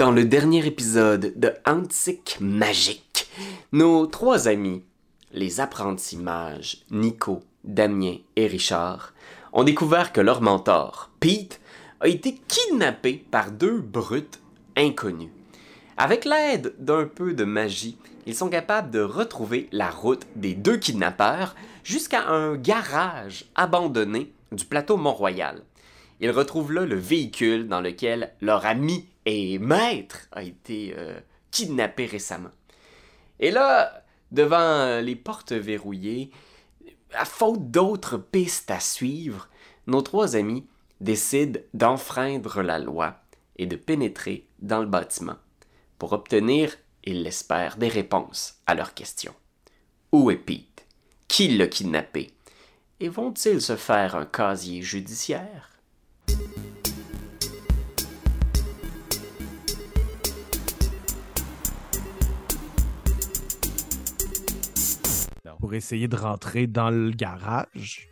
dans le dernier épisode de Antique Magique, nos trois amis, les apprentis mages Nico, Damien et Richard, ont découvert que leur mentor, Pete, a été kidnappé par deux brutes inconnus. Avec l'aide d'un peu de magie, ils sont capables de retrouver la route des deux kidnappeurs jusqu'à un garage abandonné du plateau Mont-Royal. Ils retrouvent là le véhicule dans lequel leur ami et maître a été euh, kidnappé récemment. Et là, devant les portes verrouillées, à faute d'autres pistes à suivre, nos trois amis décident d'enfreindre la loi et de pénétrer dans le bâtiment pour obtenir, ils l'espèrent, des réponses à leurs questions. Où est Pete? Qui l'a kidnappé? Et vont-ils se faire un casier judiciaire? Pour essayer de rentrer dans le garage.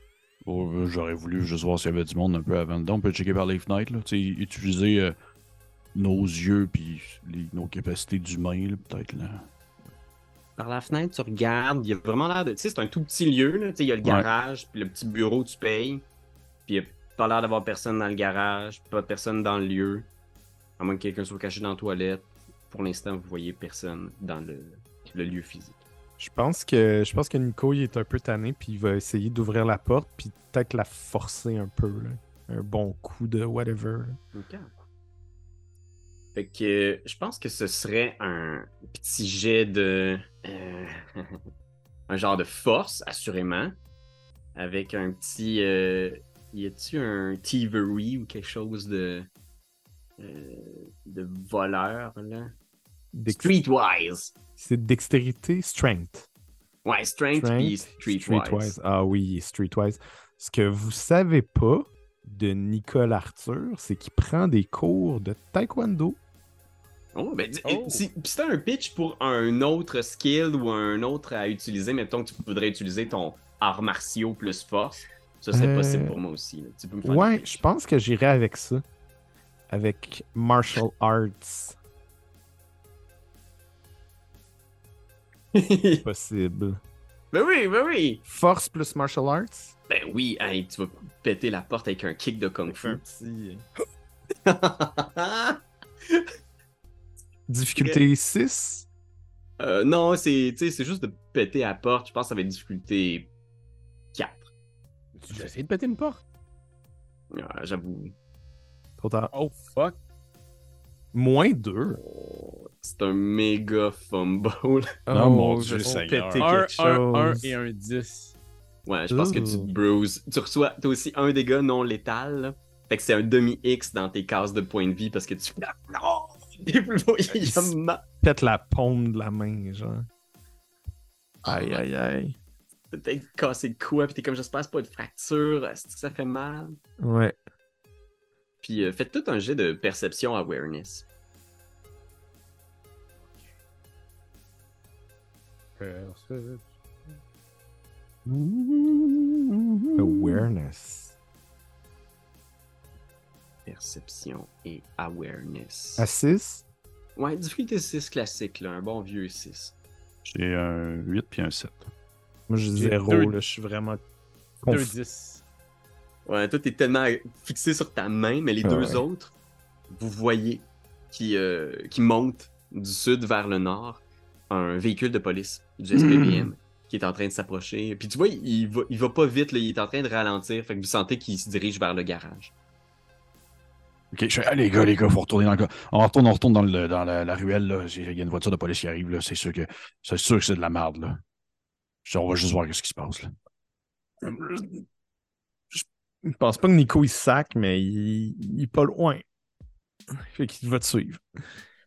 Euh, J'aurais voulu juste voir s'il y avait du monde un peu avant dedans. On peut checker par les fenêtres, là. Utiliser euh, nos yeux puis les- nos capacités d'humain, là, peut-être, là. Par la fenêtre, tu regardes, il y a vraiment l'air de. Tu sais, c'est un tout petit lieu, là. Tu sais, il y a le garage, puis le petit bureau, tu payes. Puis il y a pas l'air d'avoir personne dans le garage, pas personne dans le lieu. À moins que quelqu'un soit caché dans la toilette. Pour l'instant, vous voyez personne dans le, le lieu physique. Je pense que je pense que Nico il est un peu tanné puis il va essayer d'ouvrir la porte puis peut-être la forcer un peu là. Un bon coup de whatever. Ok. Fait que je pense que ce serait un petit jet de. euh, un genre de force, assurément. Avec un petit. euh, y a-tu un thievery ou quelque chose de. euh, de voleur, là? Streetwise. C'est dextérité, strength. Ouais, strength, Strength, puis streetwise. Streetwise. Ah oui, streetwise. Ce que vous savez pas de Nicole Arthur, c'est qu'il prend des cours de taekwondo. Oh, ben, Oh. si, un pitch pour un autre skill ou un autre à utiliser, mettons que tu voudrais utiliser ton art martiaux plus force, ça serait Euh, possible pour moi aussi. Tu peux me faire Ouais, je pense que j'irai avec ça. Avec martial arts. Possible. ben oui, ben oui! Force plus martial arts? Ben oui, hey, tu vas péter la porte avec un kick de kung fu. Un petit. Difficulté 6? Euh, non, c'est juste de péter la porte. Je pense que ça va être difficulté 4. Tu as essayé de péter une porte? Ah, J'avoue. Trop tard. Oh fuck. Moins 2. Oh, c'est un méga fumble. Oh, mon je Dieu Seigneur. Un, quelque un, un chose. et un 10. Ouais, je pense que tu te bruises. Tu reçois, t'as aussi un dégât non létal. là. Fait que c'est un demi-X dans tes cases de points de vie parce que tu. Non! Et puis, il. Pète la paume de la main, genre. Aïe, aïe, aïe. Peut-être cassé de quoi, puis t'es comme j'espère c'est pas une fracture, est-ce que ça fait mal? Ouais. Puis euh, faites tout un jet de perception awareness. Awareness. Perception et awareness. À 6? Ouais, difficulté 6 classique, là, un bon vieux 6. J'ai un 8 puis un 7. Moi, j'ai J'ai 0, deux- là. Je suis vraiment. 2 conf- 10. Ouais, toi t'es tellement fixé sur ta main, mais les Ah deux ouais. autres, vous voyez qui, euh, qui montent du sud vers le nord un véhicule de police du SPVM qui est en train de s'approcher. Puis tu vois, il, va, il va pas vite, là, il est en train de ralentir, fait que vous sentez qu'il se dirige vers le garage. Ok, je fais, ah, les gars, les gars, faut retourner dans le. On retourne, on retourne dans, le, dans la, la ruelle, là. Il y a une voiture de police qui arrive, là. C'est sûr que c'est sûr que c'est de la merde, là. Je- On va juste voir ce qui se passe, là. Je pense pas que Nico il sac, mais il, il est pas loin. Fait qu'il va te suivre.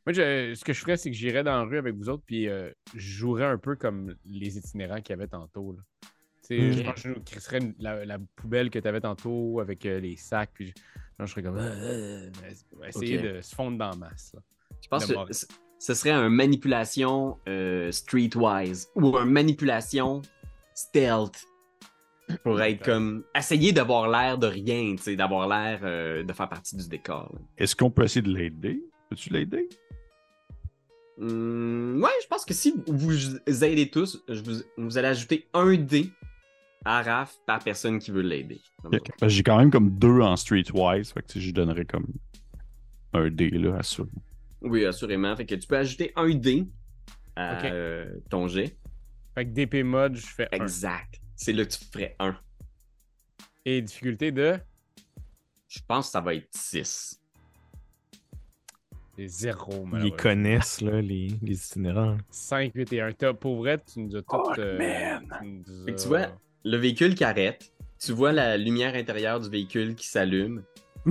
Moi, je- ce que je ferais, c'est que j'irais dans la rue avec vous autres, puis euh, je jouerais un peu comme les itinérants qu'il y avait tantôt. là. Tu sais, Ok. Je pense que je crisserais la, la poubelle que tu avais tantôt avec euh, les sacs, puis je, genre, je serais comme. euh, essayer de se fondre dans la masse. là. Je pense que ce- serait un manipulation euh, streetwise ou un manipulation stealth pour être comme essayer d'avoir l'air de rien, tu sais, d'avoir l'air euh, de faire partie du décor. Est-ce qu'on peut essayer de l'aider? Peux-tu l'aider? Hmm, ouais, je pense que si vous aidez tous, je vous, vous allez ajouter un dé à Raph par personne qui veut l'aider. J'ai quand même comme deux en Streetwise. Fait que je donnerais comme un dé là à ça. Oui, assurément. Fait que tu peux ajouter un dé à euh, ton jet. Fait que DP mode, je fais 1. Exact. C'est là que tu ferais un. Et difficulté de? Je pense que ça va être 6. C'est 0, Ils les malheureusement. connaissent, là, les, les itinérants. 5, 8 et 1. T'as- Pour vrai, tu nous as tout. Oh, euh, man. tu nous vois, le véhicule qui arrête, tu vois la lumière intérieure du véhicule qui s'allume.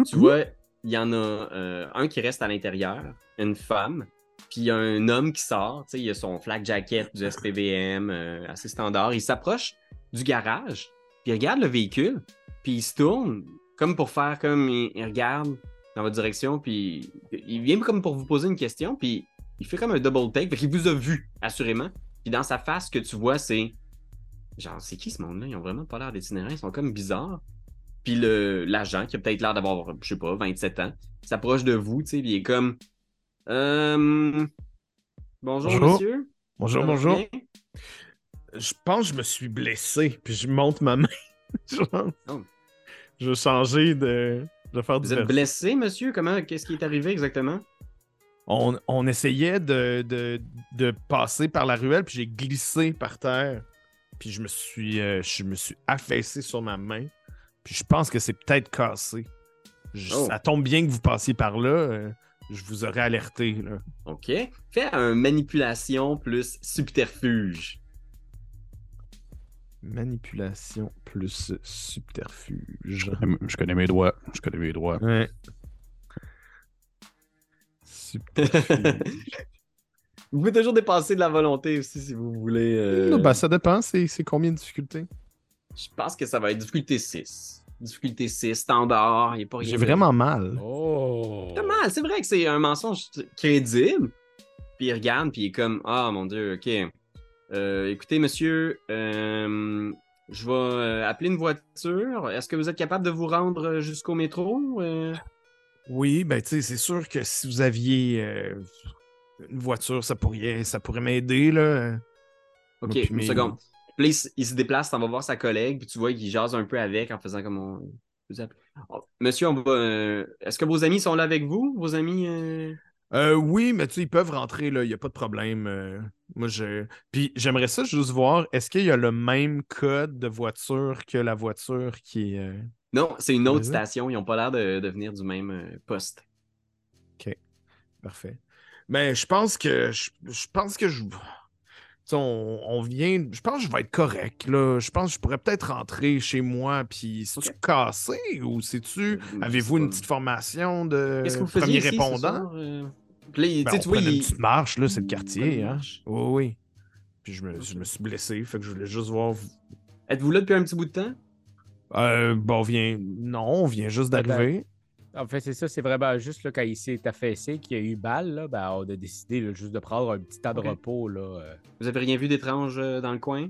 Tu vois, il y en a euh, un qui reste à l'intérieur, une femme, puis il y a un homme qui sort. Tu sais, il a son flag jacket du SPVM, euh, assez standard. Il s'approche du garage, puis il regarde le véhicule, puis il se tourne, comme pour faire comme il, il regarde dans votre direction, puis il vient comme pour vous poser une question, puis il fait comme un double take, fait qu'il vous a vu, assurément. Puis dans sa face, ce que tu vois, c'est. Genre, c'est qui ce monde-là? Ils ont vraiment pas l'air d'itinérants, ils sont comme bizarres. Puis l'agent, qui a peut-être l'air d'avoir, je sais pas, 27 ans, s'approche de vous, tu sais, puis il est comme. Euh... Bonjour, Bonjour. monsieur. Bonjour, bonjour. bien? Je pense que je me suis blessé, puis je monte ma main. Genre, Oh. Je vais changer de, Vous êtes blessé, monsieur? Comment, qu'est-ce qui est arrivé exactement? on, on essayait de, de, de passer par la ruelle, puis j'ai glissé par terre. Puis je me suis, euh, je me suis affaissé sur ma main. Puis je pense que c'est peut-être cassé. Je- Oh. Ça tombe bien que vous passiez par là. euh, je vous aurais alerté. Là. OK. Fais un manipulation plus subterfuge. Manipulation plus subterfuge. Je connais mes doigts. Je connais mes doigts. Ouais. Subterfuge. Vous pouvez toujours dépasser de la volonté aussi si vous voulez. euh, Non, ben, ça dépend, c'est c'est combien de difficultés? Je pense que ça va être difficulté 6. Difficulté 6, standard, il n'y a pas rien. J'ai vraiment mal. Oh! Mal, c'est vrai que c'est un mensonge crédible. Puis il regarde, puis il est comme Ah mon dieu, ok. Euh, écoutez, monsieur, euh, je vais euh, appeler une voiture. Est-ce que vous êtes capable de vous rendre jusqu'au métro? Oui, ben tu sais, c'est sûr que si vous aviez euh, une voiture, ça pourrait, ça pourrait m'aider, là. Ok, une seconde. Puis il, se déplace, on va voir sa collègue, puis tu vois qu'il jase un peu avec en faisant comme on. Oh, monsieur, on va. Est-ce que vos amis sont là avec vous? Vos amis. euh, Euh, oui, mais tu sais, ils peuvent rentrer, là, il n'y a pas de problème. euh, moi, je... Puis j'aimerais ça juste voir, est-ce qu'il y a le même code de voiture que la voiture qui est... euh, Non, c'est une autre station. Ils n'ont pas l'air de, de venir du même euh, poste. Parfait. Mais je pense que... Je, je pense que je... Tu sais, on, on vient... Je pense que je vais être correct, là. Je pense que je pourrais peut-être rentrer chez moi, puis c'est-tu Ok. cassé ou c'est-tu... Avez-vous une petite formation de premier ici, répondant? Puis là, il- Ben, tu vois, il- une petite marche, là, c'est le quartier, hein? Oui, oui. Puis je me, je me suis blessé, fait que je voulais juste voir... Êtes-vous là depuis un petit bout de temps? Euh, bon, on vient... Non, on vient juste d'arriver. En fait, c'est ça, c'est vraiment juste là, quand il s'est affaissé, qu'il y a eu balle, là, ben, on a décidé là, juste de prendre un petit temps de repos. Là. euh. Vous avez rien vu d'étrange euh, dans le coin?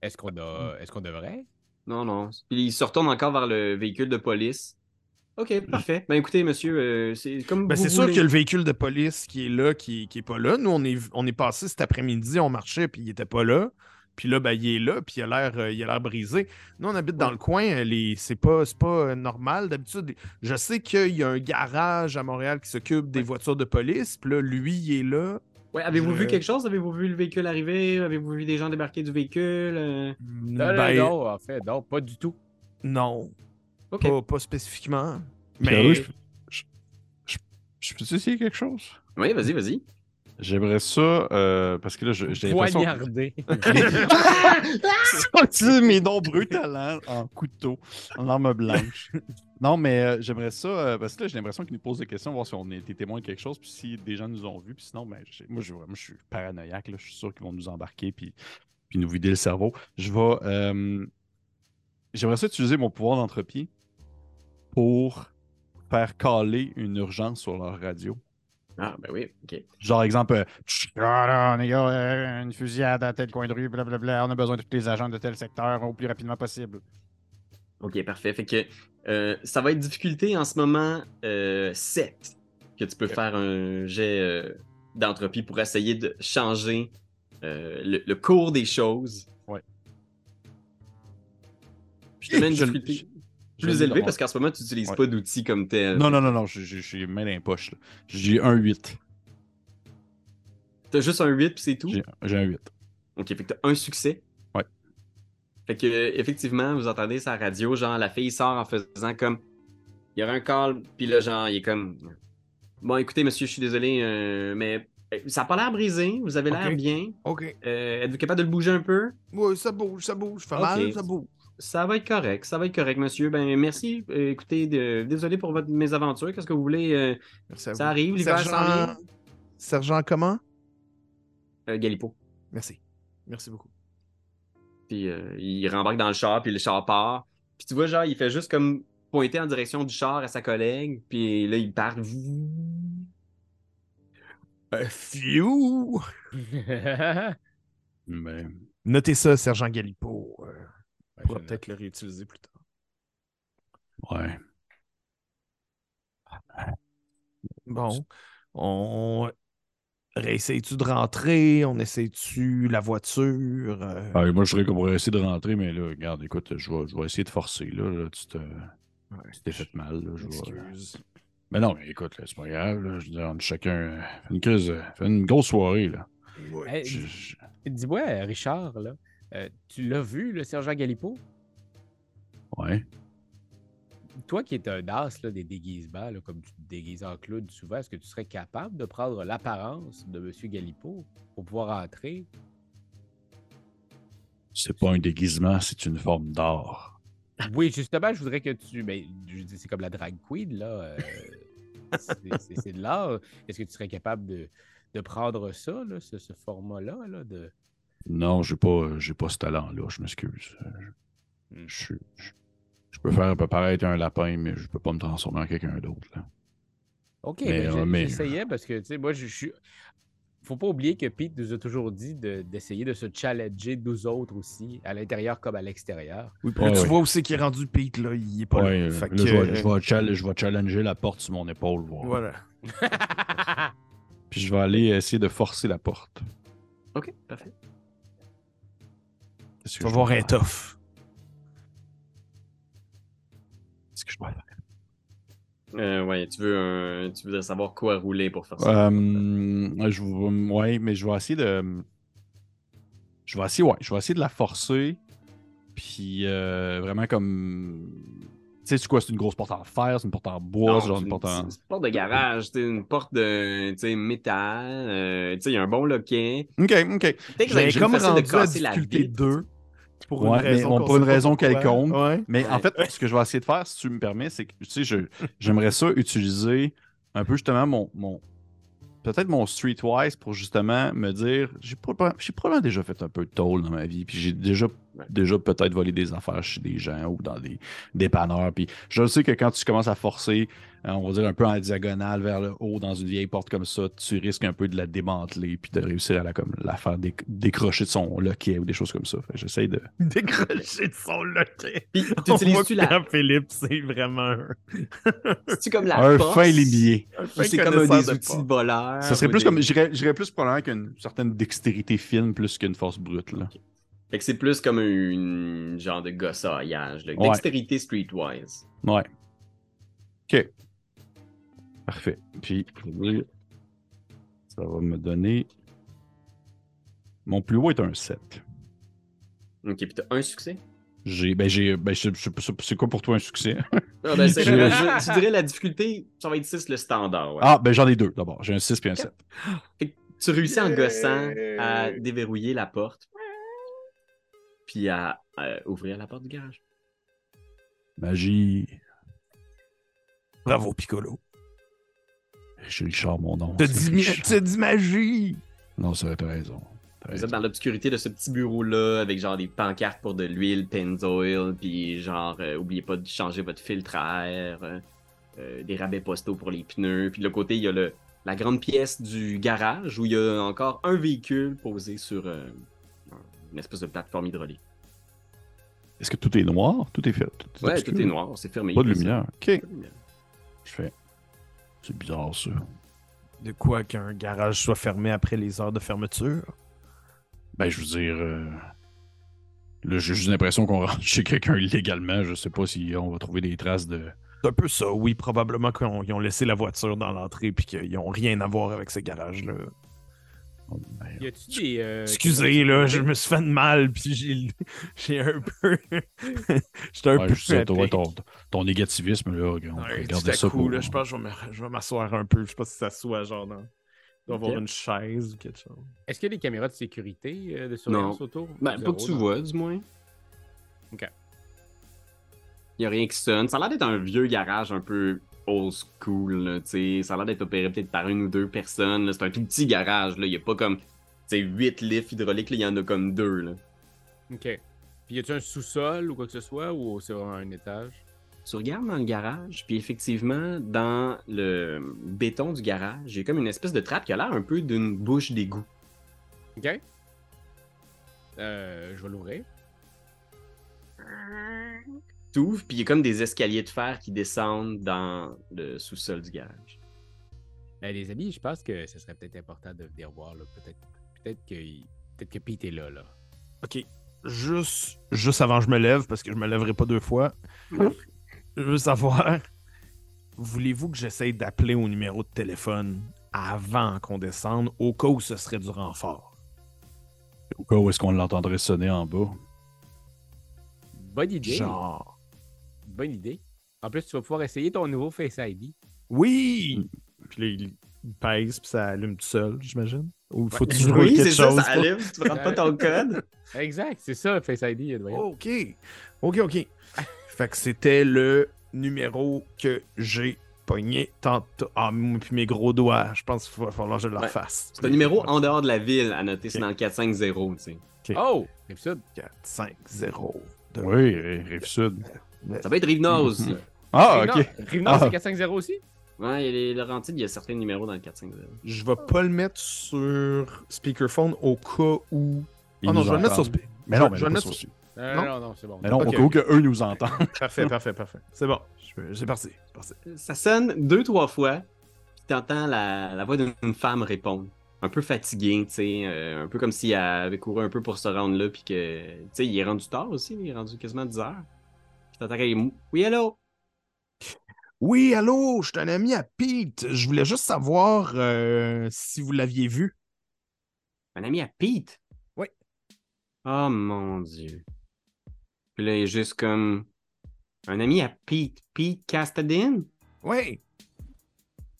Est-ce qu'on a... Est-ce qu'on devrait? Non, non. Puis il se retourne encore vers le véhicule de police. Ok, parfait. Ben écoutez, monsieur, euh, c'est comme Ben, c'est sûr que le véhicule de police qui est là, qui, qui est pas là. Nous, on est, on est passé cet après-midi, on marchait, puis il était pas là. Puis là, ben, il est là, puis il a l'air, euh, il a l'air brisé. Nous, on habite dans le coin, euh, les... c'est pas, c'est pas normal. D'habitude, je sais qu'il y a un garage à Montréal qui s'occupe des Ouais. voitures de police, puis là, lui, il est là. Ouais, avez-vous Je- vu quelque chose? Avez-vous vu le véhicule arriver? Avez-vous vu des gens débarquer du véhicule? Euh, Non, non, Ben, non, en fait, non, pas du tout. non, Pas, pas spécifiquement. Mais je, je, je, je peux essayer quelque chose? Oui, vas-y, vas-y. J'aimerais ça, euh, parce que là, j'ai l'impression... Poignardé. Utiliser mes nombreux talents en couteau, en arme blanche. Non, mais euh, j'aimerais ça, euh, parce que là, j'ai l'impression qu'ils nous posent des questions, voir si on a été témoin de quelque chose, puis si des gens nous ont vus, puis sinon, ben, moi, je, moi, je suis paranoïaque, là, je suis sûr qu'ils vont nous embarquer, puis, puis nous vider le cerveau. Je vais. euh, j'aimerais ça utiliser mon pouvoir d'entropie pour faire caler une urgence sur leur radio. Ah, ben oui, ok. Genre, exemple, euh, Tch, ah là, les gars, euh, une fusillade à tel coin de rue, blablabla, on a besoin de tous les agents de tel secteur au plus rapidement possible. Ok, parfait. Fait que euh, ça va être difficulté en ce moment euh, 7 que tu peux faire un jet euh, d'entropie pour essayer de changer euh, le, le cours des choses. Ouais. Je te mets une difficulté plus dans parce qu'en ce moment, tu n'utilises Ouais. pas d'outils comme tel. Non, non, non, non, j'ai- main dans les poches. là. J'ai un 8. T'as juste un 8 puis c'est tout? J'ai un 8. Ok, fait que t'as un succès. Ouais. Fait que, effectivement, vous entendez sa radio, genre, la fille sort en faisant comme. Il y aura un call, puis là, genre, il est comme. Bon, écoutez, monsieur, je suis désolé, euh, mais euh, ça n'a pas l'air brisé, vous avez l'air bien. OK. Euh, Êtes-vous capable de le bouger un peu? Ouais, ça bouge, ça bouge. Ça fait mal, ça bouge. Ça va être correct, ça va être correct, monsieur. Ben, merci. Euh, écoutez, de- désolé pour votre mésaventure. Qu'est-ce que vous voulez? euh, Merci à ça arrive, l'hiver s'en Sergent... vient. Sergent comment? Euh, Galipo. Merci. Merci beaucoup. Puis euh, il rembarque dans le char, puis le char part. Puis tu vois, genre, il fait juste comme pointer en direction du char à sa collègue, puis là, il part. Phew! Mais Notez ça, Sergent Galipo. On pourra peut-être le réutiliser plus tard. ouais. Bon. On. Réessaye-tu de rentrer? On essaye-tu la voiture? Euh, Ah, moi, je serais comme pour essayer de rentrer, mais là, regarde, écoute, je vais, je vais essayer de forcer. Là, là, tu te- tu t'es fait mal. Là, je Excuse. Mais non, mais écoute, là, c'est pas grave. Là, je veux dire, on a chacun fait une crise, fait une grosse soirée. Là. Hey, je- Dis-moi, Richard, là, euh, tu l'as vu, le sergent Galipo? ouais. Toi qui es un as là, des déguisements, là, comme tu te déguises en clown souvent, est-ce que tu serais capable de prendre l'apparence de M. Galipo pour pouvoir entrer? C'est pas un déguisement, c'est une forme d'art. Oui, justement, je voudrais que tu. Ben, je dis, c'est comme la drag queen, là. euh, c'est- de l'art. Est-ce que tu serais capable de, de prendre ça, là, ce, ce format-là? Là, de... Non, j'ai pas, j'ai pas ce talent-là, je m'excuse. Je, Hmm. je, suis- je- je peux faire un peu paraître un lapin, mais je peux pas me transformer en quelqu'un d'autre. là. OK, Mais, ben, euh, mais- j'essayais parce que, tu sais, moi, je je suis. Faut pas oublier que Pete nous a toujours dit de- d'essayer de, se challenger nous autres aussi, à l'intérieur comme à l'extérieur. Oui, Ouais, tu ouais. vois aussi qu'il est rendu Pete, là. Il est pas Ouais, là. euh, Fait là, que, je, vais, je vais chal- je vais challenger la porte sur mon épaule. voir. Voilà. Puis je vais aller essayer de forcer la porte. Ok, parfait. Tu vas voir tough. Qu'est-ce que je dois faire? Euh, ouais, tu veux, un- tu voudrais savoir quoi rouler pour faire ça? Euh, je ouais, mais je vais essayer de. Je vais essayer, ouais, je vais essayer de la forcer. Puis euh, vraiment comme. Tu sais, c'est quoi? C'est une grosse porte en fer, c'est une porte en bois, Non, genre une porte en. c'est une porte de garage, c'est une porte de tu sais, métal. euh, tu sais, il y a un bon loquet. Ok, ok. Peut-être que j'ai comme de rendu à casser la difficulté vitre. 2. Pour Ouais, mais on- qu'on pour une raison quelconque. Ouais. Mais en fait, ce que je vais essayer de faire, si tu me permets, c'est que tu sais, je- j'aimerais ça utiliser un peu justement mon. mon Peut-être mon streetwise pour justement me dire j'ai proba- j'ai probablement déjà fait un peu de toll dans ma vie, puis j'ai déjà, déjà peut-être volé des affaires chez des gens ou dans des dépanneurs. Puis je sais que quand tu commences à forcer, euh, on va dire un peu en diagonale vers le haut dans une vieille porte comme ça, tu risques un peu de la démanteler puis de réussir à la, comme, la faire déc- décrocher de son loquet ou des choses comme ça. J'essaie de. Décrocher de son loquet. Puis, On voit t'utilises-tu que la. Philippe, c'est vraiment un, C'est-tu comme la un force? fin limier. un Ou fin c'est comme un des de outils de voleur? Ça serait plus des- comme. J'irais j'irais plus probablement qu'une certaine dextérité fine plus qu'une force brute. Là. Fait que c'est plus comme une genre de gossaillage. là. Ouais. Dextérité streetwise. Ouais. OK. Parfait. Puis, ça va me donner. Mon plus haut est un 7. Ok, puis t'as un succès? J'ai. Ben, j'ai. Ben, c'est quoi pour toi un succès? Ah, ben, je, je dirais la difficulté, ça va être 6 le standard. ouais. Ah, ben, j'en ai deux d'abord. J'ai un 6 puis un 7. Fait que tu réussis en gossant à déverrouiller la porte, puis à, à ouvrir la porte du garage. Magie. Bravo, Piccolo. J'ai Richard, mon nom. T'as c'est dit, t'as dit magie. Non, ça t'as raison. Vous raison. êtes dans l'obscurité de ce petit bureau-là, avec genre des pancartes pour de l'huile, Pennzoil, puis genre, euh, oubliez pas de changer votre filtre à air, euh, euh, des rabais postaux pour les pneus. Puis de l'autre côté, il y a le, la grande pièce du garage où il y a encore un véhicule posé sur euh, une espèce de plateforme hydraulique. Est-ce que tout est noir? Tout est fait. Tout Ouais, obscur? tout est noir, c'est fermé. Pas de lumière. OK. Pas de lumière. Je fais. C'est bizarre, ça. De quoi qu'un garage soit fermé après les heures de fermeture? Ben, je veux dire. euh, Là, j'ai juste l'impression qu'on rentre chez quelqu'un illégalement. Je sais pas si on va trouver des traces de. C'est un peu ça, oui. Probablement qu'ils ont, ils ont laissé la voiture dans l'entrée puis qu'ils n'ont rien à voir avec ce garage-là. Y a-tu des. euh, Excusez, là, je me suis fait de mal puis j'ai, j'ai un peu. J'étais un ouais, peu. je sais, toi, happé. ton, ton négativisme, là, on Ouais, ça coup, pour. là, je pense que je vais me- je vais m'asseoir un peu. Je sais pas si ça soit genre dans. Il doit y avoir une chaise ou quelque chose. Est-ce qu'il y a des caméras de sécurité euh, de surveillance autour? Ben, Zéro, pas que tu non? vois, du moins. Ok. Il y a rien qui sonne. Ça a l'air d'être un vieux garage un peu old school, là, tu sais. Ça a l'air d'être opéré peut-être par une ou deux personnes. C'est un tout petit garage, là. Il y a pas comme, tu sais, huit lifts hydrauliques, là. Il y en a comme deux, là. Ok. Puis y a-tu un sous-sol ou quoi que ce soit ou c'est vraiment un étage? Tu regardes dans le garage, puis effectivement, dans le béton du garage, il y a comme une espèce de trappe qui a l'air un peu d'une bouche d'égout. Ok. Euh, je vais l'ouvrir. T'ouvres, puis il y a comme des escaliers de fer qui descendent dans le sous-sol du garage. Euh, les amis, je pense que ce serait peut-être important de venir voir. là. Peut-être peut-être que, peut que Pete est là. là. Ok. Juste, juste avant que je me lève, parce que je me lèverai pas deux fois. Je veux savoir. Voulez-vous que j'essaye d'appeler au numéro de téléphone avant qu'on descende, au cas où ce serait du renfort? Au cas où est-ce qu'on l'entendrait sonner en bas. Bonne idée. Genre. Bonne idée. En plus, tu vas pouvoir essayer ton nouveau Face ID. Oui! Puis là, il pèse, puis ça allume tout seul, j'imagine. Ou faut tu Oui, quelque c'est ça, chose? ça allume, tu prends pas ton code. Exact, c'est ça, Face ID. Ok. Ok, ok. fait que c'était le numéro que j'ai pogné tantôt. Ah, puis mes gros doigts. Je pense qu'il va falloir que je le Ouais. refasse. C'est un numéro en dehors de la ville à noter, c'est Ok. dans le 450, tu sais. Oh! Rive-Sud. 4, 5, 0. Oui, Rive-Sud. Ça peut être Rive-Nord aussi. Ah, ok. Rive-Nord, Ah. c'est 450 aussi? Ouais, il y a Laurentides, il y a certains numéros dans le 450. Je vais pas le mettre sur speakerphone au cas où. Ils Ah non, je vais le mettre sur entendent. speaker. Mais non, je vais le mettre sur- Euh, Non? non, non, c'est bon. Mais non, au cas où que eux nous entendent. Parfait, parfait, parfait. C'est bon. Je- C'est parti. C'est parti. Ça sonne deux, trois fois, puis t'entends la, la voix d'une femme répondre. Un peu fatiguée, tu sais, euh, un peu comme si elle avait couru un peu pour se rendre là, puis que, tu sais, il est rendu tard aussi, il est rendu quasiment 10 heures. Puis t'entends qu'elle est Oui, allô? Oui, allô, je suis un ami à Pete. Je voulais juste savoir euh, si vous l'aviez vu. Un ami à Pete? Oui. Oh mon dieu. Puis là, il est juste comme. Un ami à Pete. Pete Castadine? Oui.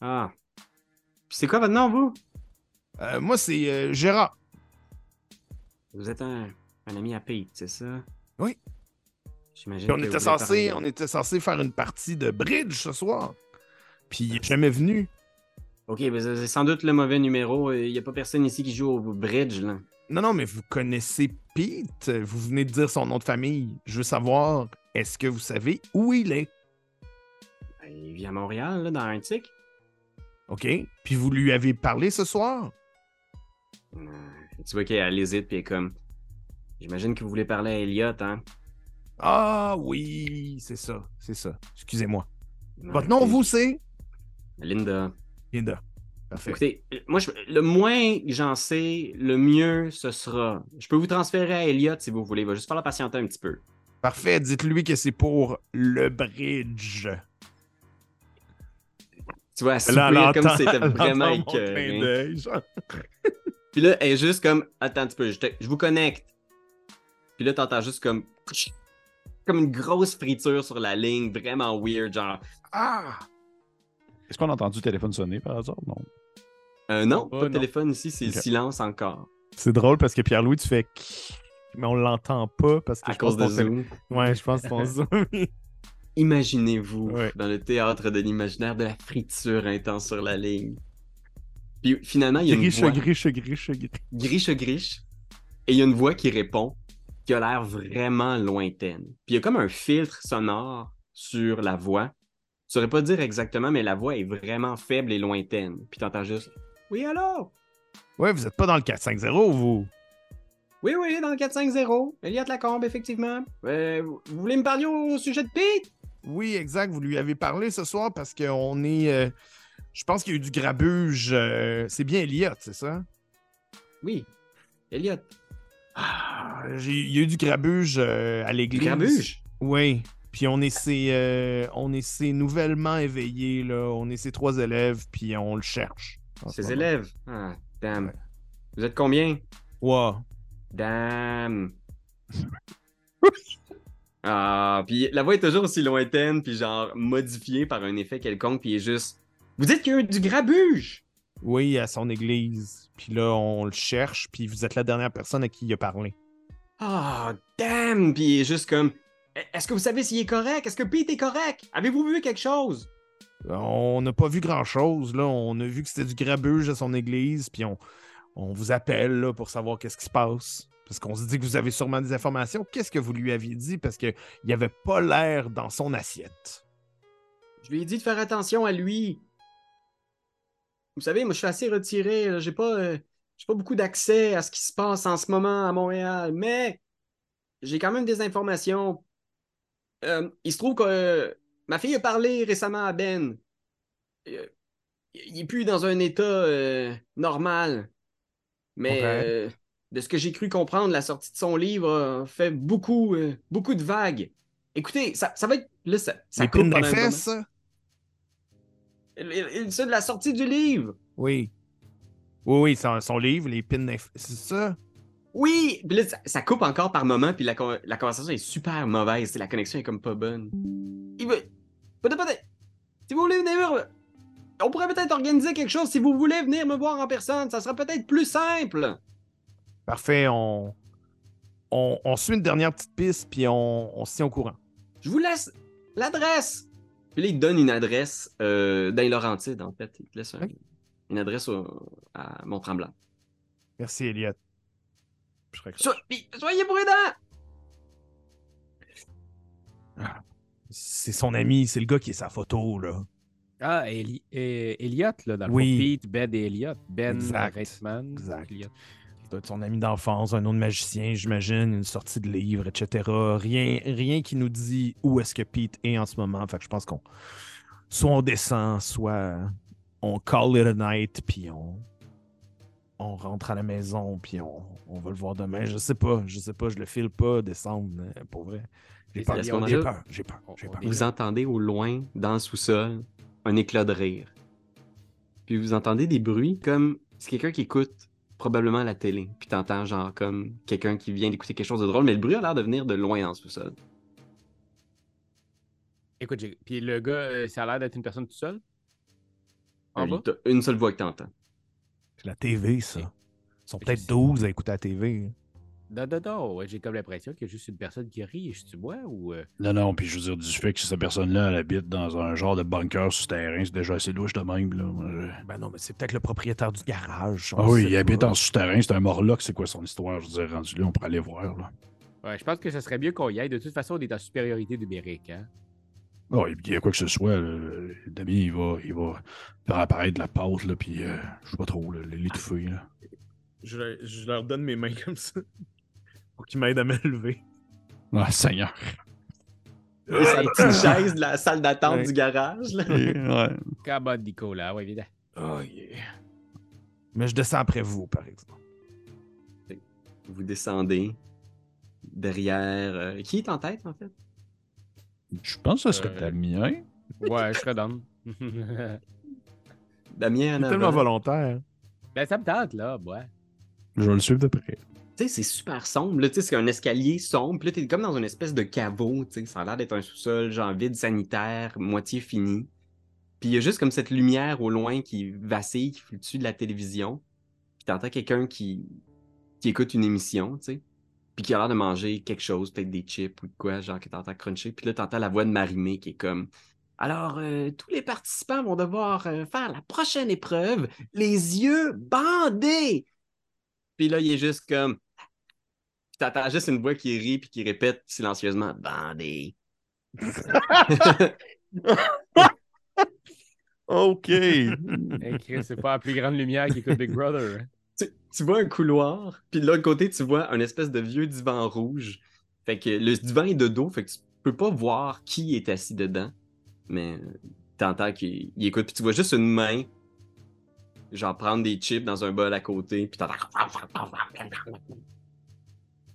Ah. Puis c'est quoi votre nom, vous? Euh, moi, c'est euh, Gérard. Vous êtes un, un ami à Pete, c'est ça? Oui. J'imagine on était censé, parler- on était censé faire une partie de bridge ce soir. Puis il est jamais venu. Ok, ben c'est sans doute le mauvais numéro. Il n'y a pas personne ici qui joue au bridge, là. Non, non, mais vous connaissez Pete. Vous venez de dire son nom de famille. Je veux savoir, est-ce que vous savez où il est? Ben, Il vit à Montréal, là, dans un tic. OK? Puis vous lui avez parlé ce soir? Euh, tu vois qu'elle hésite, puis elle est comme. J'imagine que vous voulez parler à Elliot, hein? Ah oui, c'est ça, c'est ça. Excusez-moi. Votre nom, vous, c'est? Linda. Linda. Parfait. Écoutez, moi, je- le moins que j'en sais, le mieux ce sera. Je peux vous transférer à Elliot si vous voulez. Il va juste falloir patienter un petit peu. Parfait, dites-lui que c'est pour le bridge. Tu vois, soupire comme si c'était vraiment écœuré. Puis là, elle est juste comme. Attends un petit peu, je, te- je vous connecte. Puis là, t'entends juste comme. Comme une grosse friture sur la ligne, vraiment weird, genre. Ah! Est-ce qu'on a entendu le téléphone sonner par hasard? Non. Euh, non, Pas, pas de non. téléphone ici, c'est Ok. silence encore. C'est drôle parce que Pierre-Louis, tu fais... Mais on l'entend pas parce que À je pense cause de Zoom. Ouais, je pense que ton Zoom... Imaginez-vous Ouais. dans le théâtre de l'imaginaire de la friture intense sur la ligne. Puis finalement, il y a une griche, voix. griche, griche, griche. griche griche et il y a une voix qui répond qui a l'air vraiment lointaine. Puis il y a comme un filtre sonore sur la voix. Tu saurais pas dire exactement, mais la voix est vraiment faible et lointaine. Puis t'entends juste Oui, allô? Ouais, vous êtes pas dans le 4-5-0, vous. Oui, oui, dans le 450. Elliot Lacombe, effectivement. Euh, vous voulez me parler au sujet de Pete? Oui, exact. Vous lui avez parlé ce soir parce qu'on est. euh, Je pense qu'il y a eu du grabuge. euh, c'est bien Elliot, c'est ça? Oui. Elliot. Ah, j'ai- il y a eu du grabuge euh, à Du l'église. grabuge? Oui. Puis on est ses, euh, on est nouvellement éveillés, là. On est ses trois élèves, puis on le cherche. en ce Ses moment. élèves? Ah, damn. Ouais. Vous êtes combien? Ouais. Damn. ah, puis la voix est toujours aussi lointaine, puis genre modifiée par un effet quelconque, puis il est juste. Vous dites qu'il y a eu du grabuge! Oui, à son église. Puis là, on le cherche, puis vous êtes la dernière personne à qui il a parlé. Ah, damn! Puis il est juste comme. Est-ce que vous savez s'il est correct? Est-ce que Pete est correct? Avez-vous vu quelque chose? On n'a pas vu grand-chose, là. On a vu que c'était du grabuge à son église, puis on, on vous appelle, là, pour savoir qu'est-ce qui se passe. Parce qu'on se dit que vous avez sûrement des informations. Qu'est-ce que vous lui aviez dit? Parce qu'il n'y avait pas l'air dans son assiette. Je lui ai dit de faire attention à lui. Vous savez, moi, je suis assez retiré. là. J'ai pas, euh, pas beaucoup d'accès à ce qui se passe en ce moment à Montréal, mais j'ai quand même des informations. Euh, il se trouve que euh, ma fille a parlé récemment à Ben. Il est plus dans un état normal. Mais de ce que j'ai cru comprendre, la sortie de son livre a fait beaucoup, beaucoup de vagues. Écoutez, ça, ça va être. Là, ça, coupe pendant un moment. C'est de la sortie du livre. Oui. Oui, oui, son, son livre, les fesses. C'est ça? Oui! Puis là, ça, ça coupe encore par moment, puis la, la conversation est super mauvaise. La connexion est comme pas bonne. Il veut... Peut-être, peut-être. Si vous voulez venir... On pourrait peut-être organiser quelque chose. Si vous voulez venir me voir en personne, ça sera peut-être plus simple. Parfait, on, on, on suit une dernière petite piste, puis on, on se tient au courant. Je vous laisse l'adresse. Puis là, il te donne une adresse euh, dans les Laurentides, en fait. Il te laisse un- une adresse au- à Mont-Tremblant. Merci, Elliot. Je serais- So- puis soyez prudents! C'est son ami, c'est le gars qui est sa photo, là. Ah, Eli- euh, Elliot, là, dans le Oui. Pete, Ben et Elliot. Ben Exact. Reitman. Exact. Elliot. Son ami d'enfance, un autre magicien, j'imagine, une sortie de livre, etc. Rien, rien qui nous dit où est-ce que Pete est en ce moment. Fait que je pense qu'on. Soit on descend, soit on call it a night, puis on. On rentre à la maison, puis on, on va le voir demain. Je sais pas, je sais pas, je le file pas descendre, euh, pour vrai. J'ai peur, j'ai peur, j'ai peur, peur. Vous entendez au loin, dans le sous-sol, un éclat de rire. Puis vous entendez des bruits comme c'est quelqu'un qui écoute probablement la télé. Puis t'entends genre comme quelqu'un qui vient d'écouter quelque chose de drôle, mais le bruit a l'air de venir de loin dans le sous-sol. Écoute, puis le gars, euh, ça a l'air d'être une personne tout seul? En bas? une seule voix que t'entends. C'est la TV, ça. Ils sont peut-être sais. 12 à écouter la TV. Non, non, non. ouais, j'ai comme l'impression qu'il y a juste une personne qui rit. Je suis moi ou. euh, Non, non, puis je veux dire, du fait que cette personne-là, elle habite dans un genre de bunker souterrain, c'est déjà assez louche de même, là. Je- Ben non, mais c'est peut-être le propriétaire du garage. Ah oui, il habite en souterrain, c'est un morlock, c'est quoi son histoire? Je veux dire, rendu là, on pourrait aller voir, là. Ouais, je pense que ce serait mieux qu'on y aille. De toute façon, on est en supériorité numérique. Hein? Oh, il y a quoi que ce soit, là, Damien, il va, il va faire apparaître de la pâte, là, puis euh, je sais pas trop, là, l'étouffer, là. Je, je leur donne mes mains comme ça. Pour qu'ils m'aident à me lever. Ah, Seigneur. Sa petite chaise de la salle d'attente Ouais. du garage. Là. ouais. Come on, Nico, là. Ouais, évidemment. Oh yeah. Mais je descends après vous, par exemple. Vous descendez derrière. euh, Qui est en tête en fait? Je pense que ce serait Euh, Damien. Ouais, je serais down. Damien en C'est tellement volontaire. ben, ça me tente, là. Ouais. Je vais le suivre de près. Sais, c'est super sombre. C'est un escalier sombre. Puis là, t'es comme dans une espèce de caveau. Ça a l'air d'être un sous-sol, genre vide sanitaire, moitié fini. Puis il y a juste comme cette lumière au loin qui vacille, qui fluctue de la télévision. Puis t'entends quelqu'un qui... qui écoute une émission, tu. Puis qui a l'air de manger quelque chose, peut-être des chips ou quoi, genre que t'entends cruncher. Puis là, t'entends la voix de Marimé qui est comme. Alors, euh, tous les participants vont devoir euh, faire la prochaine épreuve, les yeux bandés. Puis là, il est juste comme. Puis t'entends juste une voix qui rit puis qui répète silencieusement bandé. OK. Hey, Chris, c'est pas la plus grande lumière qui écoute Big Brother. hein. tu, tu vois un couloir, puis de l'autre côté, tu vois un espèce de vieux divan rouge. Fait que le divan est de dos, fait que tu peux pas voir qui est assis dedans. Mais t'entends qu'il il écoute, puis tu vois juste une main, genre prendre des chips dans un bol à côté, puis t'entends.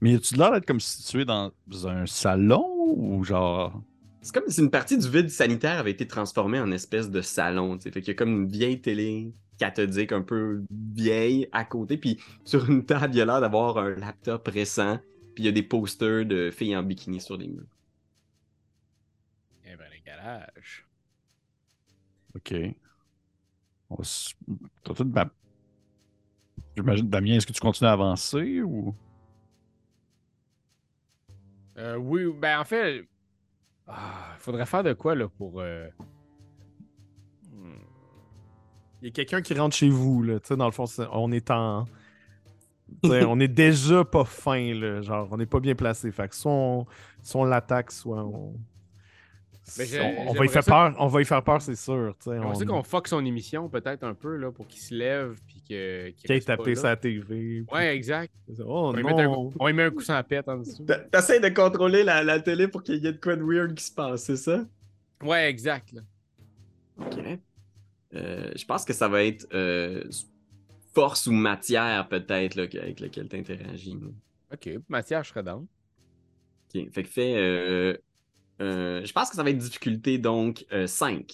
Mais as-tu l'air d'être comme situé dans un salon ou genre? C'est comme si une partie du vide sanitaire avait été transformée en espèce de salon, tu sais. Fait qu'il y a comme une vieille télé cathodique un peu vieille à côté, puis sur une table, il y a l'air d'avoir un laptop récent, puis il y a des posters de filles en bikini sur les murs. Eh ben, le garage. Ok. On va s- t'as tout ma- J'imagine, Damien, est-ce que tu continues à avancer ou? Euh, oui, ben en fait, ah, faudrait faire de quoi là pour. euh, Il y a quelqu'un qui rentre chez vous, là. Tu sais, dans le fond, on est en. on est déjà pas fin, là. Genre, on n'est pas bien placé. Fait que soit on, soit on l'attaque, soit on. On, on va y faire ça- peur, on va y faire peur, c'est sûr. tu sais, On on sait qu'on fuck son émission peut-être un peu là pour qu'il se lève puis que. qu'il Qui ait tapé sa TV. Ouais, exact. Oh On lui, met un, non! coup- on lui met un coup sans la pète en dessous. T'essayes de contrôler la, la télé pour qu'il y ait de quoi de weird qui se passe, c'est ça? Ouais, exact. là. Ok. Euh, je pense que ça va être euh, force ou matière, peut-être, là, avec laquelle tu interagis. Ok, matière, je serais down. Ok. Fait que fait. euh, euh, je pense que ça va être difficulté, donc 5.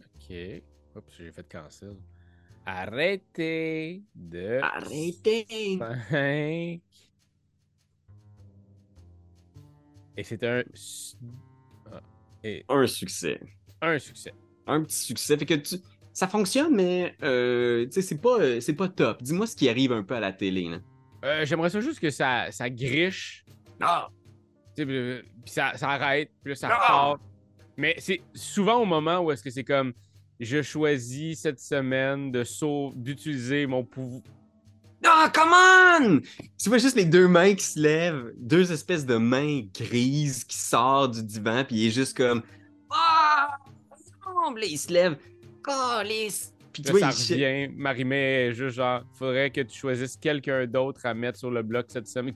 Ok. Oups, j'ai fait cancel. Arrêtez de. Arrêtez! 5. Et c'est un. ah, Et Un succès. un succès. Un petit succès. Fait que tu. Ça fonctionne, mais euh, c'est pas, euh, c'est pas top. Dis-moi ce qui arrive un peu à la télé. Là. Euh, J'aimerais ça juste que ça, ça griche. Ah! Puis euh, puis ça, ça arrête, puis là, ça repart. Mais c'est souvent au moment où est-ce que c'est comme je choisis cette semaine de d'utiliser mon pouvoir. Ah, come on! Tu vois juste les deux mains qui se lèvent, deux espèces de mains grises qui sortent du divan, puis il est juste comme Ah! Là, il se lève. Calice! Puis tu Là, vois, ça il revient. Marimé est juste genre, faudrait que tu choisisses quelqu'un d'autre à mettre sur le bloc cette semaine.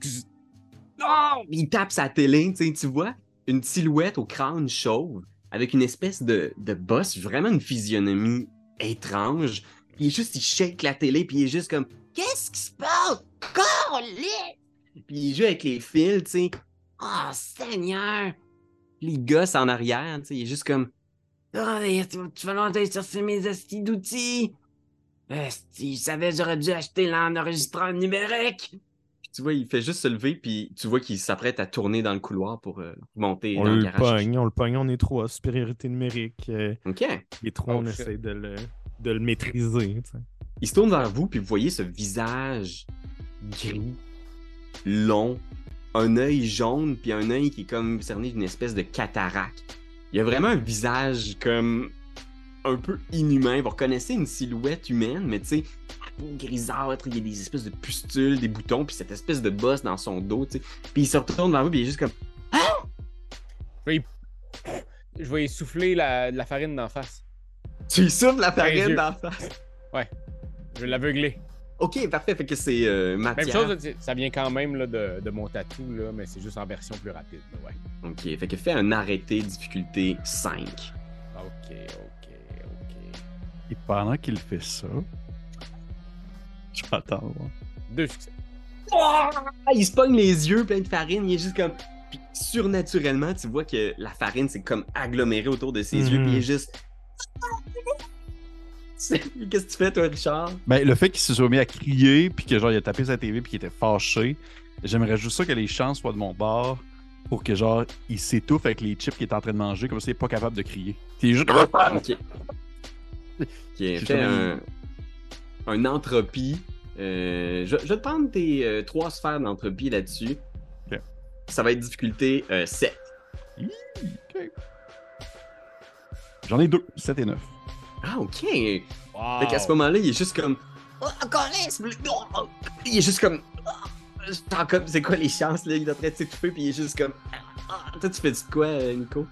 Non! Il tape sa télé, tu vois, une silhouette au crâne chauve, avec une espèce de, boss, vraiment une physionomie étrange. Il est juste, il shake la télé, puis il est juste comme Qu'est-ce qui se passe? Calice! Puis il joue avec les fils, tu sais. Oh, Seigneur! Les gosses en arrière, tu sais, il est juste comme mais tu, vas longtemps chercher mes astis d'outils! Esti, je savais, j'aurais dû acheter l'enregistreur numérique! Tu vois, il fait juste se lever, puis tu vois qu'il s'apprête à tourner dans le couloir pour euh, monter On dans le le garage. pogne, on le pogne, on est trois. Supériorité numérique. euh, Ok. les trois, Oh, on essaie de le, de le maîtriser. Il se tourne vers vous, puis vous voyez ce visage gris, long, un œil jaune, puis un œil qui est comme cerné d'une espèce de cataracte. Il y a vraiment un visage comme un peu inhumain. Vous reconnaissez une silhouette humaine, mais tu sais, peau grisâtre, il y a des espèces de pustules, des boutons, puis cette espèce de bosse dans son dos, tu sais. Puis il se retourne vers vous, puis il est juste comme Je vais souffler la, de la farine d'en face. Tu lui souffles la farine d'en face? Je vais l'aveugler. Ok, parfait, fait que c'est euh, Même chose, ça vient quand même là, de, de mon tatou, là, mais c'est juste en version plus rapide. là, ouais. Ok, fait que fait un arrêté difficulté 5. Ok, ok, ok. Et pendant qu'il fait ça. Je vais attendre. voir. Deux succès. Ah, il se pogne les yeux plein de farine, il est juste comme. Puis surnaturellement, tu vois que la farine c'est comme agglomérée autour de ses yeux, Mhm. puis il est juste. Qu'est-ce que tu fais, toi, Richard? Ben, le fait qu'il se soit mis à crier, puis que genre il a tapé sa TV, puis qu'il était fâché, j'aimerais juste ça que les chances soient de mon bord pour que genre il s'étouffe avec les chips qu'il est en train de manger, comme ça il est pas capable de crier. Il est juste. Ok. Ok, J'ai fais jamais- un, un entropie. Euh, je, je vais te prendre tes euh, trois sphères d'entropie là-dessus. Ça va être difficulté euh, 7. Ok. J'en ai deux, 7 et 9. Ah, ok. Wow. Fait qu'à ce moment-là, il est juste comme. Oh, encore un, Il est juste comme. C'est quoi les chances, là? Il est en train de s'étouffer, puis il est juste comme. Ah, Toi, tu fais du quoi, euh, Nico?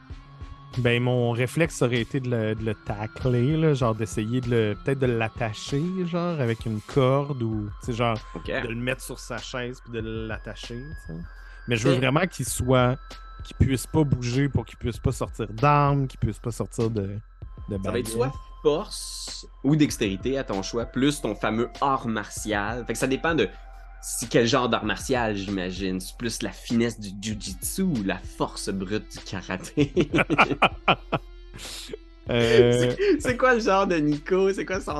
Ben, mon réflexe aurait été de le, de le tacler, là, genre d'essayer de le. Peut-être de l'attacher, genre, avec une corde ou. Tu genre, de le mettre sur sa chaise puis de l'attacher. Mais je veux vraiment qu'il soit qui puisse pas bouger pour qu'il puisse pas sortir d'armes, qui puisse pas sortir de, de Ça va être soit force ou dextérité à ton choix, plus ton fameux art martial. Fait que ça dépend de si quel genre d'art martial, j'imagine? C'est plus la finesse du jujitsu ou la force brute du karaté? Euh, C'est- C'est quoi le genre de Nico? C'est quoi son.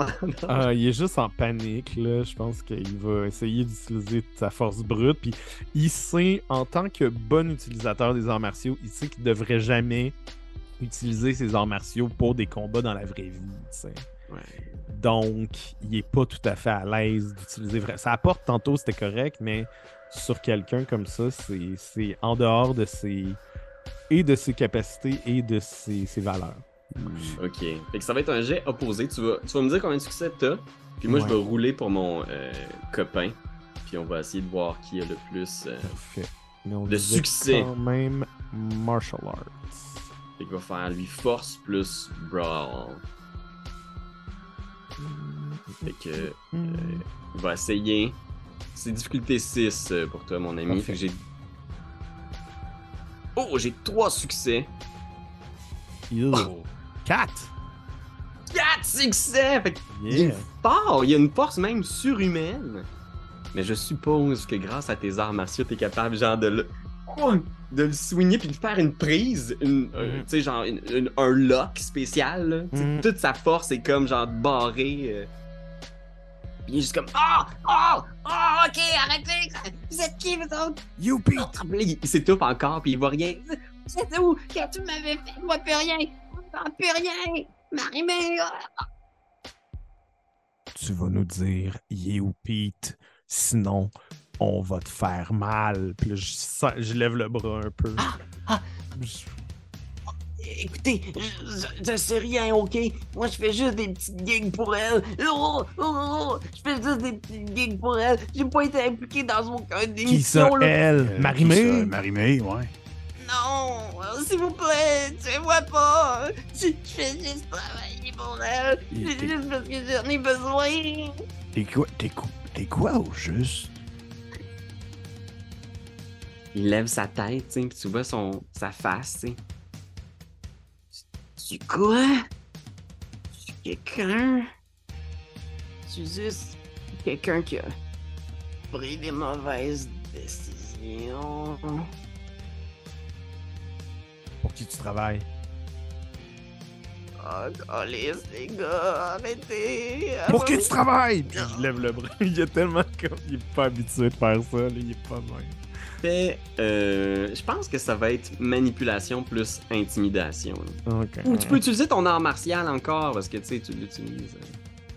ah, il est juste en panique, là. Je pense qu'il va essayer d'utiliser sa force brute. Puis il sait, en tant que bon utilisateur des arts martiaux, il sait qu'il devrait jamais utiliser ses arts martiaux pour des combats dans la vraie vie, tu sais. Ouais. Donc, il est pas tout à fait à l'aise d'utiliser vrai. Ça apporte tantôt, c'était correct, mais sur quelqu'un comme ça, c'est en dehors de ses et de ses capacités et de ses, ses valeurs. Ok. Fait que ça va être un jet opposé. Tu vas, tu vas me dire combien de succès t'as. Puis moi, je vais rouler pour mon euh, copain. Puis on va essayer de voir qui a le plus. euh, Parfait. Mais on De succès. Quand même martial arts. Fait qu'il va faire lui force plus brawl. Fait que. euh, il va essayer. C'est difficulté 6 euh, pour toi, mon ami. Fait que j'ai. Oh, j'ai 3 succès. Ew. Quatre? 4 succès! Fait que il Yeah. est fort! Il y a une force même surhumaine. Mais je suppose que grâce à tes arts martiaux, t'es capable, genre, de le. De le soigner puis de faire une prise, une, euh, tu sais, genre, une- une- un lock spécial. là. Mhm. Toute sa force est comme, genre, barrée. euh. Puis il est juste comme. Ah! Ah! Ah! Ok, arrêtez! Vous êtes qui, vous autres? Youpi! Il, s'étouffe encore, puis il voit rien. C'est où? Que tu m'avais fait? Moi, plus rien. Moi, plus rien. Marie-Mère. Tu vas nous dire You Pete, sinon on va te faire mal. Puis là, je, sens- je lève le bras un peu. ah. Je- Écoutez, je, je- je sais rien, ok? Moi, je fais juste des petites gigs pour elle. Oh, oh, oh, je fais juste des petites gigs pour elle. J'ai pas été impliqué dans aucun Qui ça, elle? Euh, Marimé? Marimé, ouais. Non, s'il vous plaît, tuez-moi pas. Je, je fais juste travailler pour elle. C'est juste parce que j'en ai besoin. T'es quoi, t'es quoi, t'es quoi au juste? Il lève sa tête, puis tu vois son, sa face, tu sais. Tu quoi? Tu quelqu'un? Tu juste quelqu'un qui a pris des mauvaises décisions. Pour qui tu travailles? Oh, les gars, arrêtez! Pour qui tu travailles? Puis je lève le bras. Il est tellement comme. Il est pas habitué de faire ça, là. Il est pas bien. Fait, euh, je pense que ça va être manipulation plus intimidation. Ou tu peux utiliser ton art martial encore, parce que tu sais, tu l'utilises.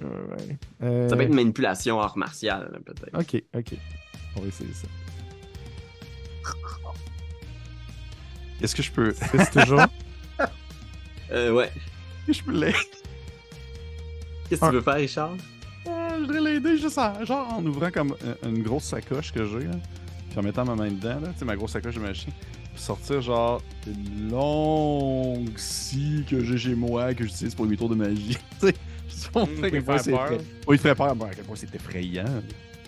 Ouais. Euh, Ça va être manipulation art martial, peut-être. Ok, ok. On va essayer ça. Est-ce que je peux? C'est toujours? Euh, ouais. je peux l'aider? Qu'est-ce que tu veux faire, Richard? Euh, je voudrais l'aider juste en, genre en ouvrant comme euh, une grosse sacoche que j'ai. Puis en mettant ma main dedans, là. Tu sais, ma grosse sacoche de machin. Puis sortir genre une longue scie que j'ai chez moi, que j'utilise pour mes tours de magie. tu sais, c'est il te fait peur, mais à quel point c'est effrayant.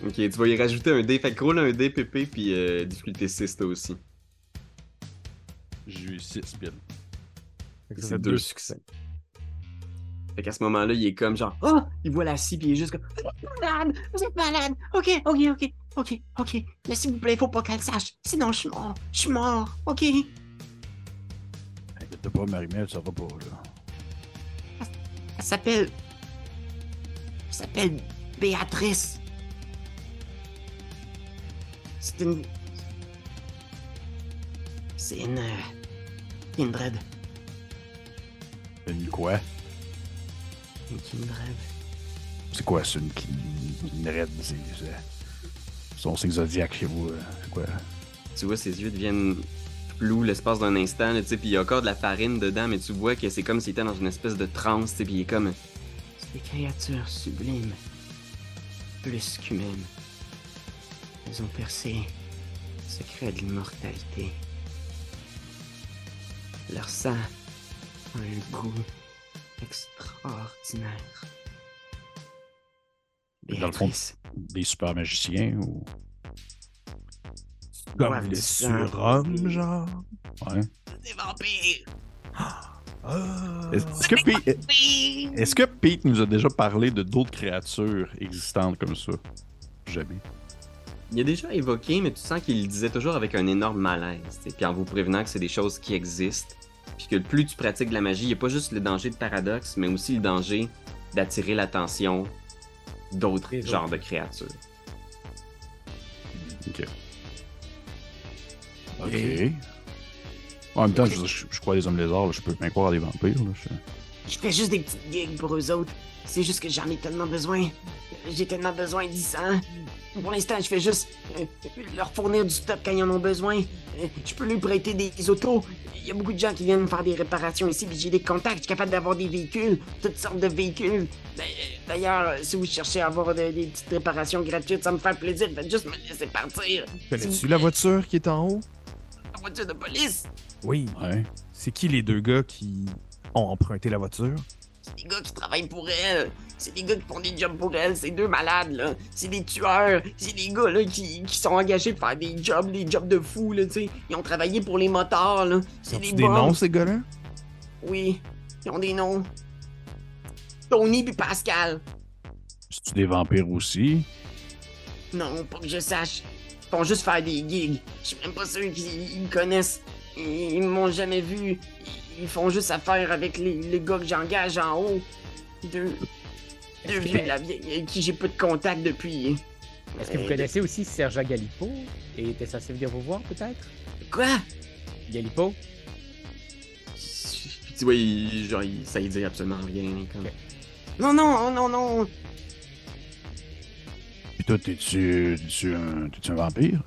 Ok, tu vas y rajouter un dé. Fait que roule un dé, PP, puis euh, difficulté 6, toi aussi. J'ai eu 6 piles. Fait que ça C'est deux succès. Fait qu'à ce moment-là, il est comme genre, oh, il voit la scie, puis il est juste comme, Malade, vous êtes malade. Ok, ok, ok, ok, ok. Mais s'il vous plaît, faut pas qu'elle sache. Sinon, je suis mort. Je suis mort, ok? Inquiète pas, Marimel, ça va pas, là. Elle s'appelle. Elle s'appelle Béatrice. C'est une. C'est une. euh, Kindred. Une quoi? Une Kindred. C'est quoi, ça, une, raide? C'est. Son signe zodiaque chez vous, euh, quoi? tu vois, ses yeux deviennent flous l'espace d'un instant, tu sais, puis il y a encore de la farine dedans, mais tu vois que c'est comme s'il était dans une espèce de transe, tu puis il est comme, C'est des créatures sublimes. Plus qu'humaines. Elles ont percé le secret de l'immortalité. Leur sang a un goût extraordinaire. Dans le fond- Des super magiciens ou. Comme boivent le du sang. surhomme, genre. Ouais. Des vampires. Ah. Est-ce que, Pete, est-ce que Pete nous a déjà parlé de d'autres créatures existantes comme ça? Jamais. Il a déjà évoqué, mais tu sens qu'il le disait toujours avec un énorme malaise, puis en vous prévenant que c'est des choses qui existent, puis que plus tu pratiques de la magie, il n'y a pas juste le danger de paradoxe, mais aussi le danger d'attirer l'attention d'autres genres autres. de créatures. Ok. Ok. En même temps, je, je, je crois les hommes lézards, là, je peux bien croire à des vampires. Là, je- Je fais juste des petites gigs pour eux autres. C'est juste que j'en ai tellement besoin. J'ai tellement besoin du sang. Pour l'instant, je fais juste euh, leur fournir du stock quand ils en ont besoin. Euh, je peux leur prêter des autos. Il y a beaucoup de gens qui viennent me faire des réparations ici, puis j'ai des contacts. Je suis capable d'avoir des véhicules, toutes sortes de véhicules. D'ailleurs- D'ailleurs, euh, si vous cherchez à avoir de- des petites réparations gratuites, ça me fait plaisir. Faites juste me laisser partir. Connais-tu la voiture qui est en haut? La voiture de police. Oui. Ouais. C'est qui les deux gars qui ont emprunté la voiture? C'est des gars qui travaillent pour elle. C'est des gars qui font des jobs pour elle. C'est deux malades, là. C'est des tueurs. C'est des gars, là, qui, qui sont engagés pour faire des jobs, des jobs de fous, là, tu sais. Ils ont travaillé pour les motards, là. C'est des, des noms, ces gars-là? Oui. Ils ont des noms. Tony puis Pascal. C'est-tu des vampires aussi? Non, pas que je sache. Ils font juste faire des gigs. Je suis même pas sûr qu'ils connaissent. Ils, m'ont jamais vu. Ils, font juste affaire avec les, les gars que j'engage en haut. Deux. Deux vieux de la vieille avec qui j'ai peu de contact depuis. Est-ce que vous Euh, connaissez aussi Sergent Galipo et était censé venir vous voir peut-être? Quoi? Galipo? Tu vois, il, genre, il, ça y dit absolument rien. Comme... Non, non, non, non. Puis toi, t'es-tu un, t'es-tu un vampire?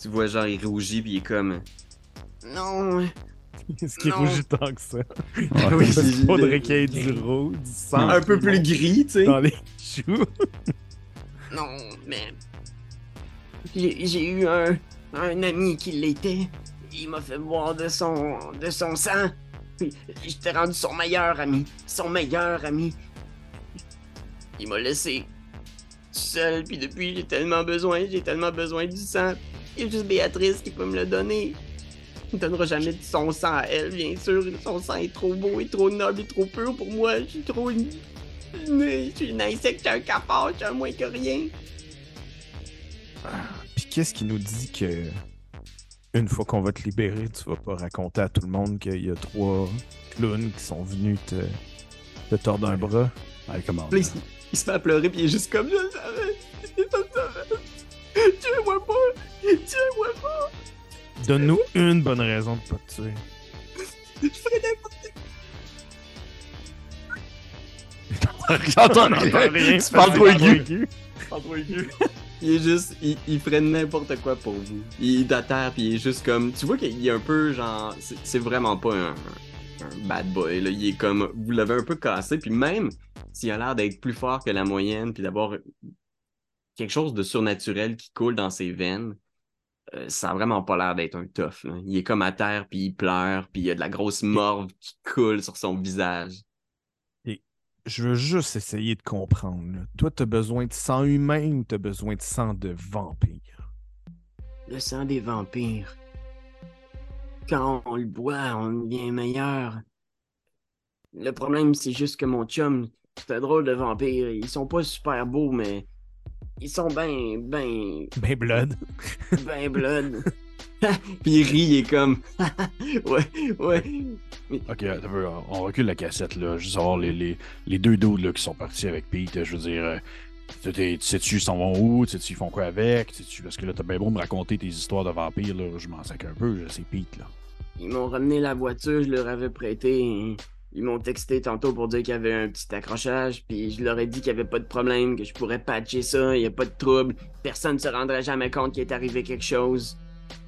Tu vois, genre, il rougit, puis il est comme. Non. Est-ce qu'il Non. rougit tant que ça? Ouais. Oui, c'est- faudrait qu'il y ait du rouge, du sang. un peu plus gris, tu sais. Dans les choux. Non, mais. J'ai eu un, un ami qui l'était. Il m'a fait boire de son, de son sang. Puis j'étais rendu son meilleur ami. Son meilleur ami. Il m'a laissé seul, puis depuis j'ai tellement besoin, j'ai tellement besoin du sang. Il y a juste Béatrice qui peut me le donner. Il donnera jamais de son sang à elle, bien sûr. Son sang est trop beau, et trop noble, et trop pur pour moi. Je suis trop une. Je suis une insecte, je suis un cafard, je suis un moins que rien. Puis qu'est-ce qui nous dit que une fois qu'on va te libérer, tu vas pas raconter à tout le monde qu'il y a trois clowns qui sont venus te, te tordre un bras? Ouais, comment? Il, se- il se met à pleurer, puis il est juste comme je le savais. Je le savais. Tuez-moi pas. Tuez-moi pas. Donne-nous une bonne raison de pas te tuer. Je ferai n'importe J'entends rien, rien. tu parles trop aigu. quoi. Il est juste, il, il ferait n'importe quoi pour vous. Il est à terre, puis il est juste comme. Tu vois qu'il est un peu genre. C'est vraiment pas un, un bad boy, là. Il est comme. Vous l'avez un peu cassé, puis même s'il a l'air d'être plus fort que la moyenne, puis d'avoir quelque chose de surnaturel qui coule dans ses veines, ça a vraiment pas l'air d'être un tough. là. Il est comme à terre, puis il pleure, puis il y a de la grosse morve qui coule sur son visage. Je veux juste essayer de comprendre. là. Toi, t'as besoin de sang humain ou t'as besoin de sang de vampire? Le sang des vampires. Quand on le boit, on devient meilleur. Le problème, c'est juste que mon chum, c'est un drôle de vampire. Ils sont pas super beaux, mais ils sont ben, ben, Ben blood. ben blood. Puis il rit, il est comme. ouais, ouais. Ok, on recule la cassette, là. Juste savoir les, les, les deux dudes là, qui sont partis avec Pete. Je veux dire, euh, tu t'es- tu sais-tu, ils s'en vont où? Tu sais-tu, ils font quoi avec? Tu parce que là, t'as bien beau me raconter tes histoires de vampires, là. Je m'en sac un peu, c'est Pete, là. Ils m'ont ramené la voiture, je leur avais prêté. Ils m'ont texté tantôt pour dire qu'il y avait un petit accrochage, puis je leur ai dit qu'il n'y avait pas de problème, que je pourrais patcher ça, il n'y a pas de trouble. Personne ne se rendrait jamais compte qu'il est arrivé quelque chose.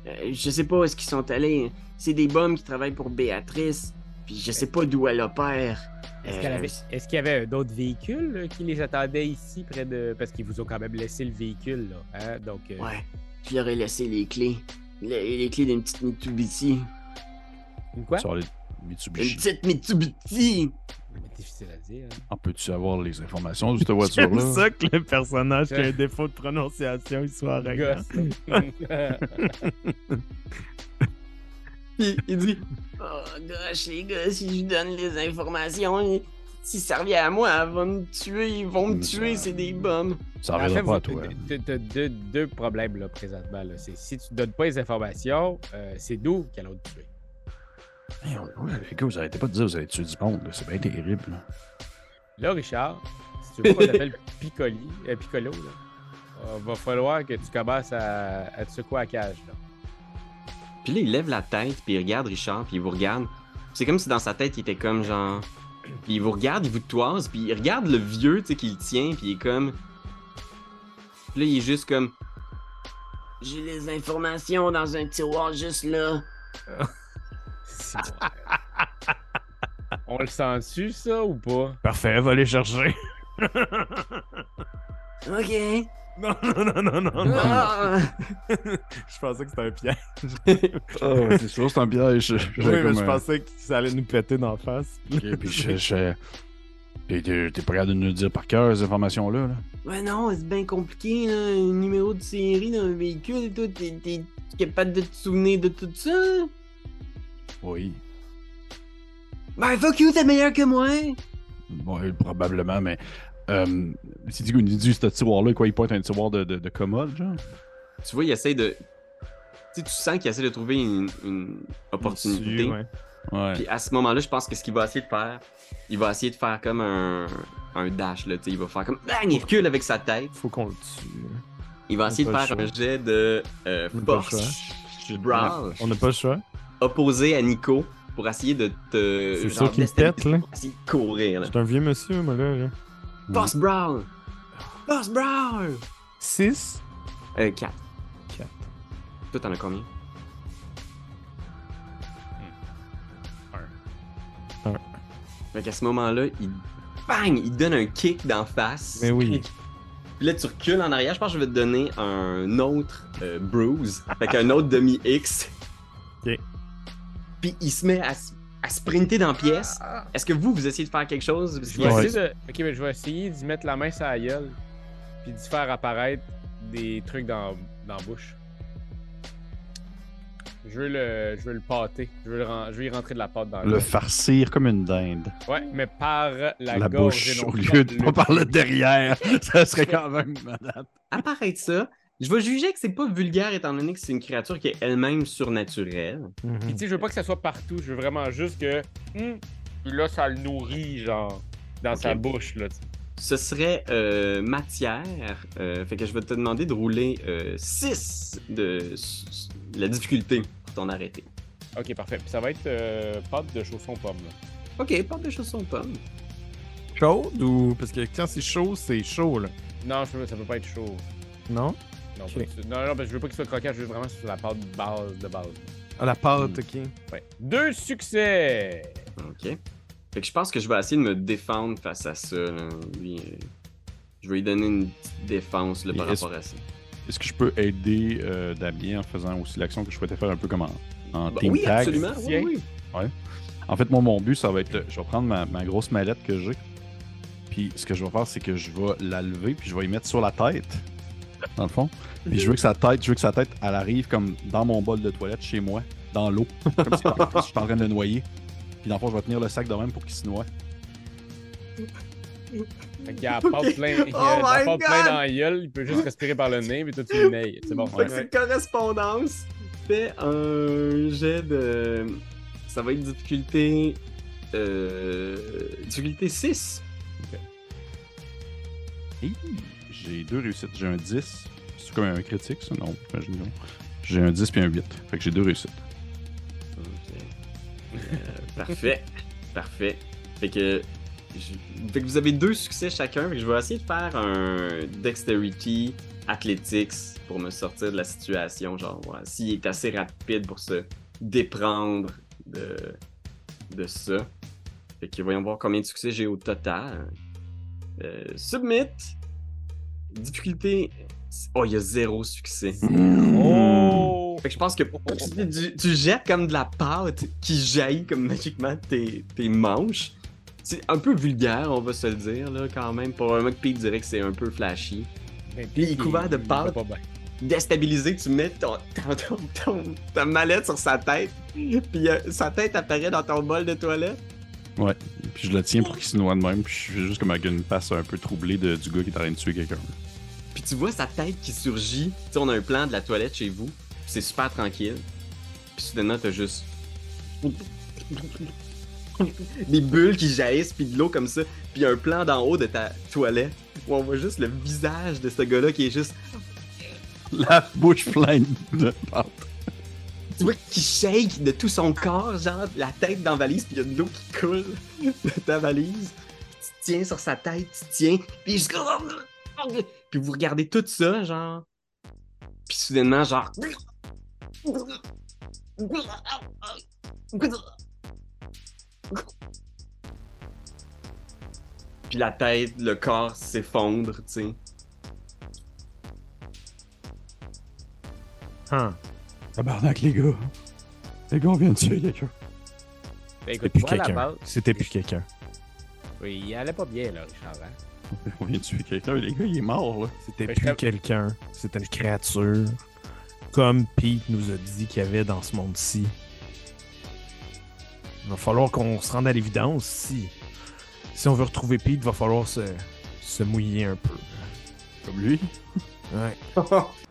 Euh, je sais pas où est-ce qu'ils sont allés. C'est des bums qui travaillent pour Béatrice, puis je sais pas d'où elle opère. Est-ce Euh, avait- qu'il y avait d'autres véhicules là, qui les attendaient ici près de. Parce qu'ils vous ont quand même laissé le véhicule, là. Hein? Donc. euh, Ouais, je leur ai laissé les clés. Les, les clés d'une petite Mitsubishi. Une quoi? Sur les- Une Mitsubishi. petite Mitsubishi. Mais difficile à dire. hein. En peux-tu avoir les informations de cette voiture-là? ça que le personnage qui a un défaut de prononciation, il soit arrogant. Gosse. Puis il dit Oh gosh, les gars, si je donne les informations, si ça revient à moi, elle va me tuer, ils vont me tuer, c'est des bombes. Ça En fait, reviendra pas à toi. t'as- T'as deux, deux problèmes là, présentement. Là. C'est si tu donnes pas les informations, euh, c'est nous qui allons te tuer. Hey, ouais, les gars, vous arrêtez pas de dire que vous avez tué du monde. là. C'est bien terrible. là. Là, Richard, si tu veux qu'on t'appelle Piccoli, euh, Piccolo, là, euh, va falloir que tu commences à, à te secouer à la cage. Là. Puis là, il lève la tête, puis il regarde Richard, puis il vous regarde. C'est comme si dans sa tête, il était comme genre. Puis il vous regarde, il vous toise, puis il regarde le vieux, tu sais, qui le tient, puis il est comme. Puis là, il est juste comme. J'ai les informations dans un tiroir juste là. On le sent-tu, ça, ou pas? Parfait, va les chercher. Ok. Non, non, non, non, non, non. Ah. Je pensais que c'était un piège. Ouais, c'est sûr, c'est un piège. Oui, mais je pensais que ça allait nous péter d'en face. Ok, puis je. je... Puis T'es t'es pas capable de nous dire par cœur ces informations-là? Là? Ouais, non, c'est bien compliqué, là. Un numéro de série dans un véhicule et tout. T'es t'es capable de te souvenir de tout ça? Oui. Ben, fuck you, t'es meilleur que moi! Oui, probablement, mais. Euh, si tu dis ce tiroir-là, quoi, il pointe un tiroir de, de, de commode, genre? Tu vois, il essaie de. Tu sais, tu sens qu'il essaie de trouver une, une opportunité. Ouais. Ouais. Puis à ce moment-là, je pense que ce qu'il va essayer de faire, il va essayer de faire comme un, un dash, là, tu sais. Il va faire comme. Bang! Il recule avec sa tête. Faut qu'on le tue. Il va essayer de faire un jet de euh, force brawl On n'a pas le choix. Opposé à Nico pour essayer de te. C'est ça qui me déstabiliser, pète, là. pour Essayer de courir, là. C'est un vieux monsieur, moi, là. là. Force Brawl! Force Brawl! 6. Euh, 4. Quatre. Toi, t'en as combien? Un. Fait qu'à ce moment-là, il. Bang! Il donne un kick d'en face. Mais oui. Puis là, tu recules en arrière. Je pense que je vais te donner un autre euh, bruise. Fait qu'un autre demi-X. Ok. Puis il se met à, sprinter dans la pièce. Est-ce que vous, vous essayez de faire quelque chose? Je vais Ouais. essayer de... Ok, mais je vais essayer d'y mettre la main sur la gueule, puis d'y faire apparaître des trucs dans, dans la bouche. Je veux le, je veux le pâter. Je veux, le je veux y rentrer de la pâte dans Le gueule. farcir comme une dinde. Ouais, mais par la, La, gorge bouche, au lieu de le- pas par le derrière. Ça serait quand même malade. apparaître ça. Je vais juger que c'est pas vulgaire étant donné que c'est une créature qui est elle-même surnaturelle. Puis tu sais, je veux pas que ça soit partout. Je veux vraiment juste que. puis là, ça le nourrit, genre, dans sa bouche, là. tu sais. Ce serait euh, matière. euh, fait que je vais te demander de rouler 6 de s- s- la difficulté pour ton arrêté. Ok, parfait. Puis ça va être euh, pâte de chausson pomme, là. Ok, porte de chaussons pommes. Chaude ou. Parce que quand c'est chaud, c'est chaud, là. Non, ça peut pas être chaud. Non? Non, pas non, non, parce que je veux pas qu'il soit croquant, je veux vraiment sur la pâte base de base. Ah, la pâte, ok. Ouais. Deux succès! Ok. Fait que je pense que je vais essayer de me défendre face à ça. là. Lui, euh, je vais lui donner une petite défense là, par rapport à ça. Est-ce que je peux aider euh, Damien en faisant aussi l'action que je souhaitais faire un peu comme en, en Bah team oui, tag? absolument. oui, oui. En fait, moi, mon but, ça va être. Je vais prendre ma, ma grosse mallette que j'ai. Puis ce que je vais faire, c'est que je vais la lever, puis je vais y mettre sur la tête. Dans le fond. Puis je veux que sa tête, je veux que sa tête, elle arrive comme dans mon bol de toilette chez moi, dans l'eau. Comme si je suis en train de le noyer. Puis dans le fond, je vais tenir le sac de même pour qu'il se noie. Fait qu'il y a pâte plein, il a Oh pâte plein dans la gueule, il peut juste respirer par le nez, mais toi tu le. C'est bon. Fait que c'est correspondance. Fais un jet de. Ça va être difficulté. Euh... Difficulté 6. Hi, J'ai deux réussites. J'ai un 10. C'est comme un critique, ça? Non. J'ai un 10 puis un 8. Fait que j'ai deux réussites. Euh, parfait. Parfait. Fait que. Fait que vous avez deux succès chacun. Fait que je vais essayer de faire un Dexterity Athletics pour me sortir de la situation. Genre, voilà, s'il est assez rapide pour se déprendre de, de ça. Fait que voyons voir combien de succès j'ai au total. Euh, submit. Difficulté. Oh, il y a zéro succès. Oh! Oh! Fait que je pense que tu, tu jettes comme de la pâte qui jaillit comme magiquement tes, tes manches. C'est un peu vulgaire, on va se le dire, là, quand même. Probablement que Pete dirait que c'est un peu flashy. Mais Puis il est couvert de pâte. Déstabilisé, tu mets ton, ton- ton- ton- ta mallette sur sa tête. Puis euh, sa tête apparaît dans ton bol de toilette. Ouais. Puis je le tiens pour qu'il se noie de même. Puis je suis juste comme avec une face un peu troublée de- du gars qui est en train de tuer quelqu'un. Puis tu vois sa tête qui surgit. Tu sais, on a un plan de la toilette chez vous. C'est super tranquille. Puis soudainement, t'as juste. Des bulles qui jaillissent, puis de l'eau comme ça. Puis un plan d'en haut de ta toilette où on voit juste le visage de ce gars-là qui est juste. La bouche pleine de pâte. Tu vois qu'il shake de tout son corps, genre la tête dans la valise, puis il y a de l'eau qui coule de ta valise. Tu tiens sur sa tête, tu tiens, puis juste... Puis vous regardez tout ça, genre. Puis soudainement, genre. Puis la tête, le corps s'effondre, tu sais. Hein. Tabarnak, les gars. Les gars, on vient de tuer quelqu'un. Ben, C'était écoute, plus quelqu'un. C'était plus quelqu'un. Oui, il allait pas bien, là, Richard. hein. On vient de tuer quelqu'un. Les gars, il est mort, là. C'était Ben, plus quelqu'un. C'était une créature. Comme Pete nous a dit qu'il y avait dans ce monde-ci. Il va falloir qu'on se rende à l'évidence. Si, si on veut retrouver Pete, il va falloir se, se mouiller un peu. Comme lui. Ouais.